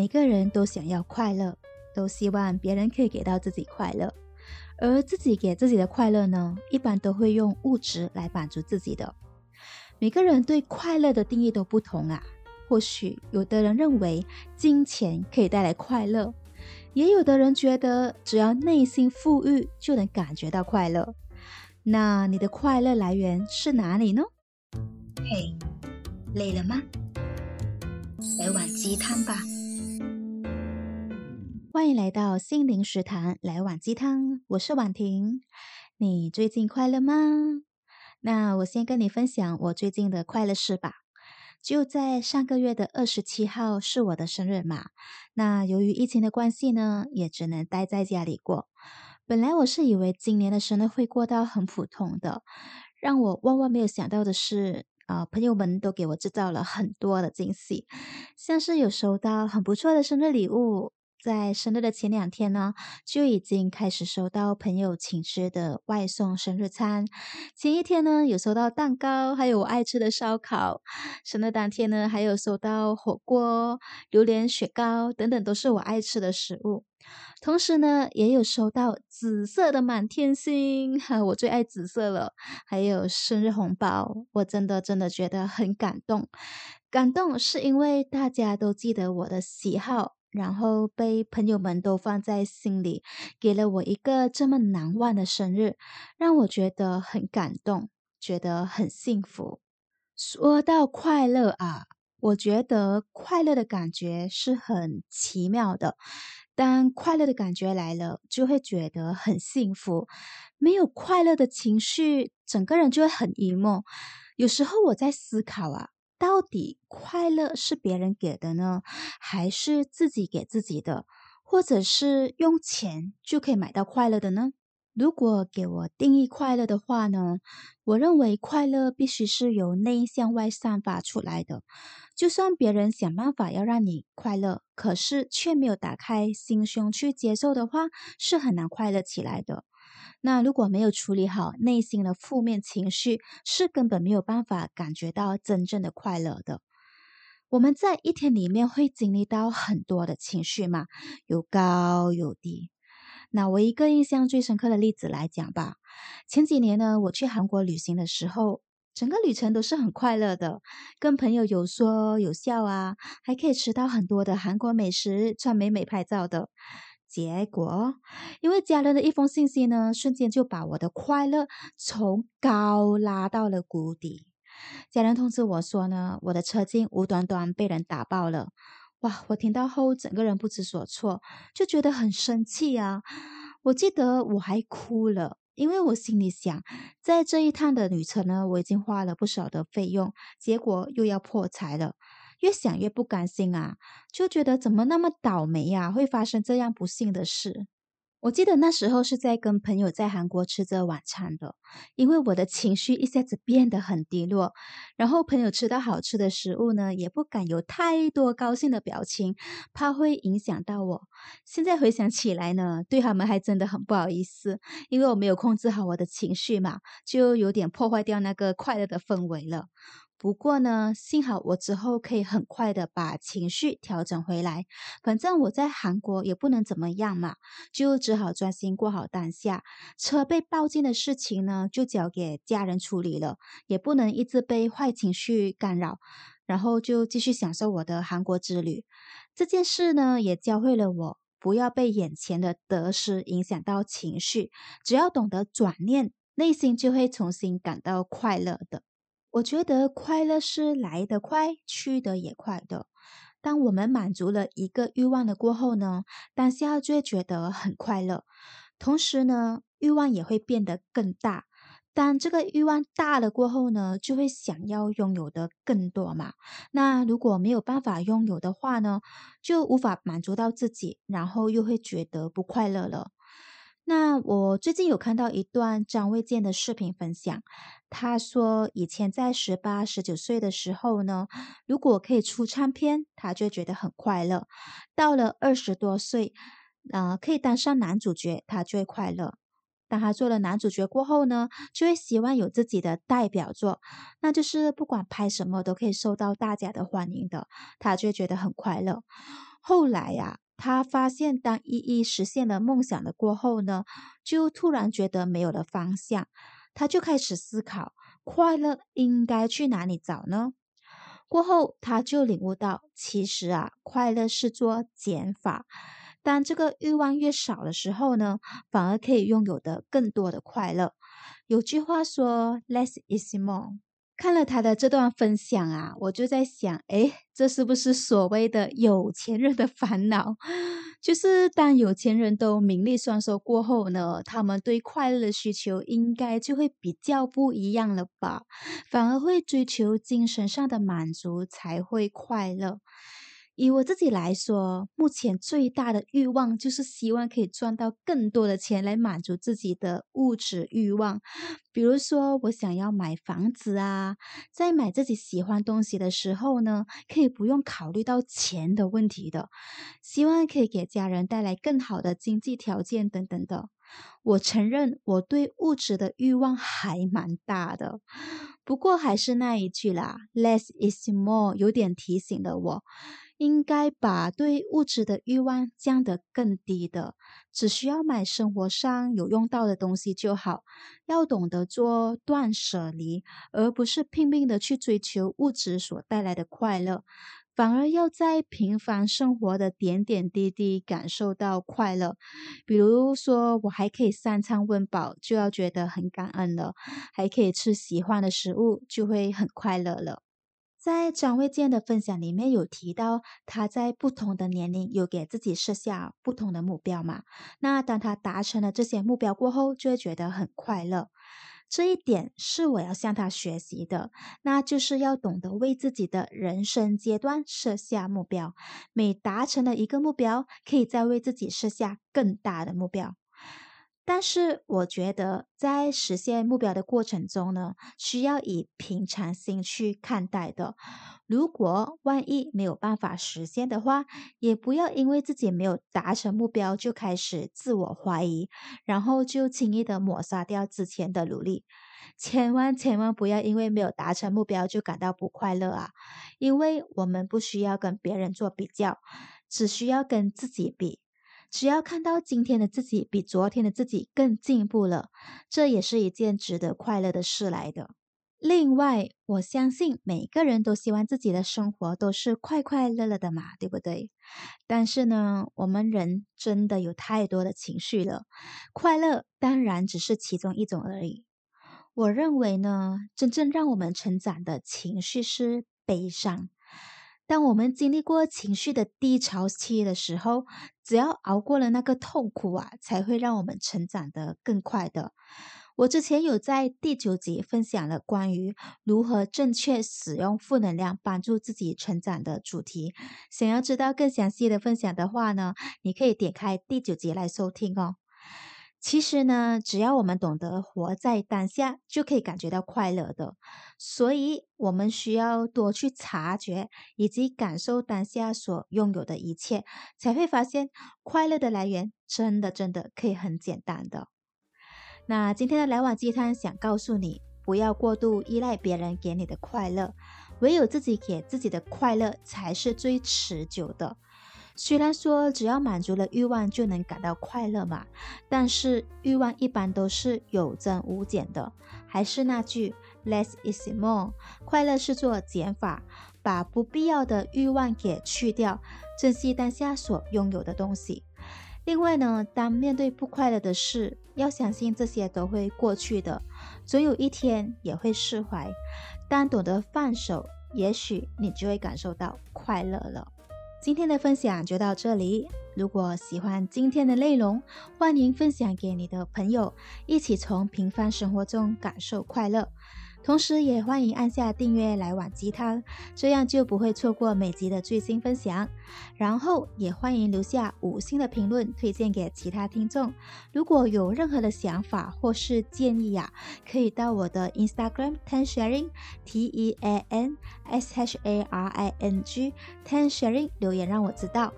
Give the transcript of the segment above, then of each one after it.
每个人都想要快乐，都希望别人可以给到自己快乐，而自己给自己的快乐呢，一般都会用物质来满足自己的。每个人对快乐的定义都不同啊。或许有的人认为金钱可以带来快乐，也有的人觉得只要内心富裕就能感觉到快乐。那你的快乐来源是哪里呢？嘿，累了吗？来碗鸡汤吧。欢迎来到心灵食堂，来碗鸡汤。我是婉婷。你最近快乐吗？那我先跟你分享我最近的快乐事吧。就在上个月的二十七号是我的生日嘛，那由于疫情的关系呢，也只能待在家里过。本来我是以为今年的生日会过到很普通的，让我万万没有想到的是，啊、朋友们都给我制造了很多的惊喜，像是有收到很不错的生日礼物。在生日的前两天呢，就已经开始收到朋友请吃的外送生日餐。前一天呢，有收到蛋糕，还有我爱吃的烧烤。生日当天呢，还有收到火锅、榴莲雪糕等等，都是我爱吃的食物。同时呢，也有收到紫色的满天星，哈，我最爱紫色了。还有生日红包，我真的真的觉得很感动。感动是因为大家都记得我的喜好。然后被朋友们都放在心里，给了我一个这么难忘的生日，让我觉得很感动，觉得很幸福。说到快乐啊，我觉得快乐的感觉是很奇妙的。当快乐的感觉来了，就会觉得很幸福。没有快乐的情绪，整个人就会很 emo。有时候我在思考啊。到底快乐是别人给的呢，还是自己给自己的？或者是用钱就可以买到快乐的呢？如果给我定义快乐的话呢，我认为快乐必须是由内向外散发出来的。就算别人想办法要让你快乐，可是却没有打开心胸去接受的话，是很难快乐起来的。那如果没有处理好内心的负面情绪，是根本没有办法感觉到真正的快乐的。我们在一天里面会经历到很多的情绪嘛，有高有低。那我一个印象最深刻的例子来讲吧，前几年呢，我去韩国旅行的时候，整个旅程都是很快乐的，跟朋友有说有笑啊，还可以吃到很多的韩国美食，穿美美拍照的。结果，因为家人的一封信息呢，瞬间就把我的快乐从高拉到了谷底。家人通知我说呢，我的车金无端端被人打爆了。哇！我听到后，整个人不知所措，就觉得很生气啊。我记得我还哭了，因为我心里想，在这一趟的旅程呢，我已经花了不少的费用，结果又要破财了。越想越不甘心啊，就觉得怎么那么倒霉呀，会发生这样不幸的事。我记得那时候是在跟朋友在韩国吃着晚餐的，因为我的情绪一下子变得很低落，然后朋友吃到好吃的食物呢，也不敢有太多高兴的表情，怕会影响到我。现在回想起来呢，对他们还真的很不好意思，因为我没有控制好我的情绪嘛，就有点破坏掉那个快乐的氛围了。不过呢，幸好我之后可以很快的把情绪调整回来。反正我在韩国也不能怎么样嘛，就只好专心过好当下。车被爆进的事情呢，就交给家人处理了，也不能一直被坏情绪干扰。然后就继续享受我的韩国之旅。这件事呢，也教会了我不要被眼前的得失影响到情绪，只要懂得转念，内心就会重新感到快乐的。我觉得快乐是来得快，去得也快的。当我们满足了一个欲望的过后呢，当下就会觉得很快乐。同时呢，欲望也会变得更大。当这个欲望大了过后呢，就会想要拥有的更多嘛。那如果没有办法拥有的话呢，就无法满足到自己，然后又会觉得不快乐了。那我最近有看到一段张卫健的视频分享，他说以前在十八、十九岁的时候呢，如果可以出唱片，他就觉得很快乐。到了二十多岁，呃，可以当上男主角，他就快乐。当他做了男主角过后呢，就会希望有自己的代表作，那就是不管拍什么都可以受到大家的欢迎的，他就会觉得很快乐。后来呀、他发现当一一实现了梦想的过后呢，就突然觉得没有了方向，他就开始思考快乐应该去哪里找呢？过后他就领悟到，其实啊，快乐是做减法。当这个欲望越少的时候呢，反而可以拥有的更多的快乐。有句话说，less is more。看了他的这段分享啊，我就在想，诶，这是不是所谓的有钱人的烦恼？就是当有钱人都名利双收过后呢，他们对快乐的需求应该就会比较不一样了吧？反而会追求精神上的满足才会快乐。以我自己来说，目前最大的欲望就是希望可以赚到更多的钱来满足自己的物质欲望。比如说，我想要买房子啊，在买自己喜欢东西的时候呢，可以不用考虑到钱的问题的。希望可以给家人带来更好的经济条件等等的。我承认我对物质的欲望还蛮大的，不过还是那一句啦，less is more，有点提醒了我。应该把对物质的欲望降得更低的，只需要买生活上有用到的东西就好。要懂得做断舍离，而不是拼命的去追求物质所带来的快乐，反而要在平凡生活的点点滴滴感受到快乐。比如说，我还可以三餐温饱，就要觉得很感恩了；还可以吃喜欢的食物，就会很快乐了。在张卫健的分享里面有提到，他在不同的年龄有给自己设下不同的目标嘛。那当他达成了这些目标过后，就会觉得很快乐。这一点是我要向他学习的，那就是要懂得为自己的人生阶段设下目标。每达成了一个目标，可以再为自己设下更大的目标。但是我觉得，在实现目标的过程中呢，需要以平常心去看待的。如果万一没有办法实现的话，也不要因为自己没有达成目标就开始自我怀疑，然后就轻易的抹杀掉之前的努力。千万千万不要因为没有达成目标就感到不快乐啊！因为我们不需要跟别人做比较，只需要跟自己比。只要看到今天的自己比昨天的自己更进步了，这也是一件值得快乐的事来的。另外，我相信每个人都希望自己的生活都是快快乐乐的嘛，对不对？但是呢，我们人真的有太多的情绪了，快乐当然只是其中一种而已。我认为呢，真正让我们成长的情绪是悲伤。当我们经历过情绪的低潮期的时候，只要熬过了那个痛苦啊，才会让我们成长得更快的。我之前有在第九集分享了关于如何正确使用负能量帮助自己成长的主题。想要知道更详细的分享的话呢，你可以点开第九集来收听哦。其实呢，只要我们懂得活在当下，就可以感觉到快乐的。所以，我们需要多去察觉以及感受当下所拥有的一切，才会发现快乐的来源真的真的可以很简单的。那今天的来碗鸡汤想告诉你，不要过度依赖别人给你的快乐，唯有自己给自己的快乐才是最持久的。虽然说只要满足了欲望就能感到快乐嘛，但是欲望一般都是有增无减的。还是那句，less is more，快乐是做减法，把不必要的欲望给去掉，珍惜当下所拥有的东西。另外呢，当面对不快乐的事，要相信这些都会过去的，总有一天也会释怀。当懂得放手，也许你就会感受到快乐了。今天的分享就到这里。如果喜欢今天的内容，欢迎分享给你的朋友，一起从平凡生活中感受快乐。同时，也欢迎按下订阅来碗鸡汤，这样就不会错过每集的最新分享。然后，也欢迎留下五星的评论，推荐给其他听众。如果有任何的想法或是建议呀、啊，可以到我的 Instagram Tan Sharing T E A N S H A R I N G Tan Sharing 留言让我知道。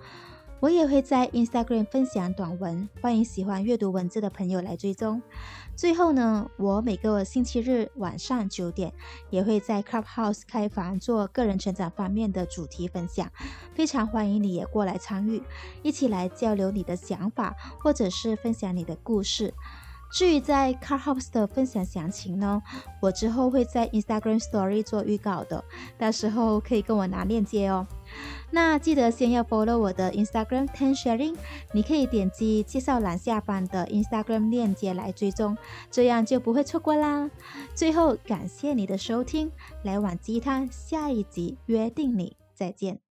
我也会在 Instagram 分享短文，欢迎喜欢阅读文字的朋友来追踪。最后呢，我每个星期日晚上九点也会在 Clubhouse 开房做个人成长方面的主题分享，非常欢迎你也过来参与，一起来交流你的想法，或者是分享你的故事。至于在 car house 的分享详情呢，我之后会在 Instagram Story 做预告的，到时候可以跟我拿链接哦。那记得先要 follow 我的 Instagram Ten Sharing，你可以点击介绍栏下方的 Instagram 链接来追踪，这样就不会错过啦。最后感谢你的收听，来碗鸡汤下一集约定你再见。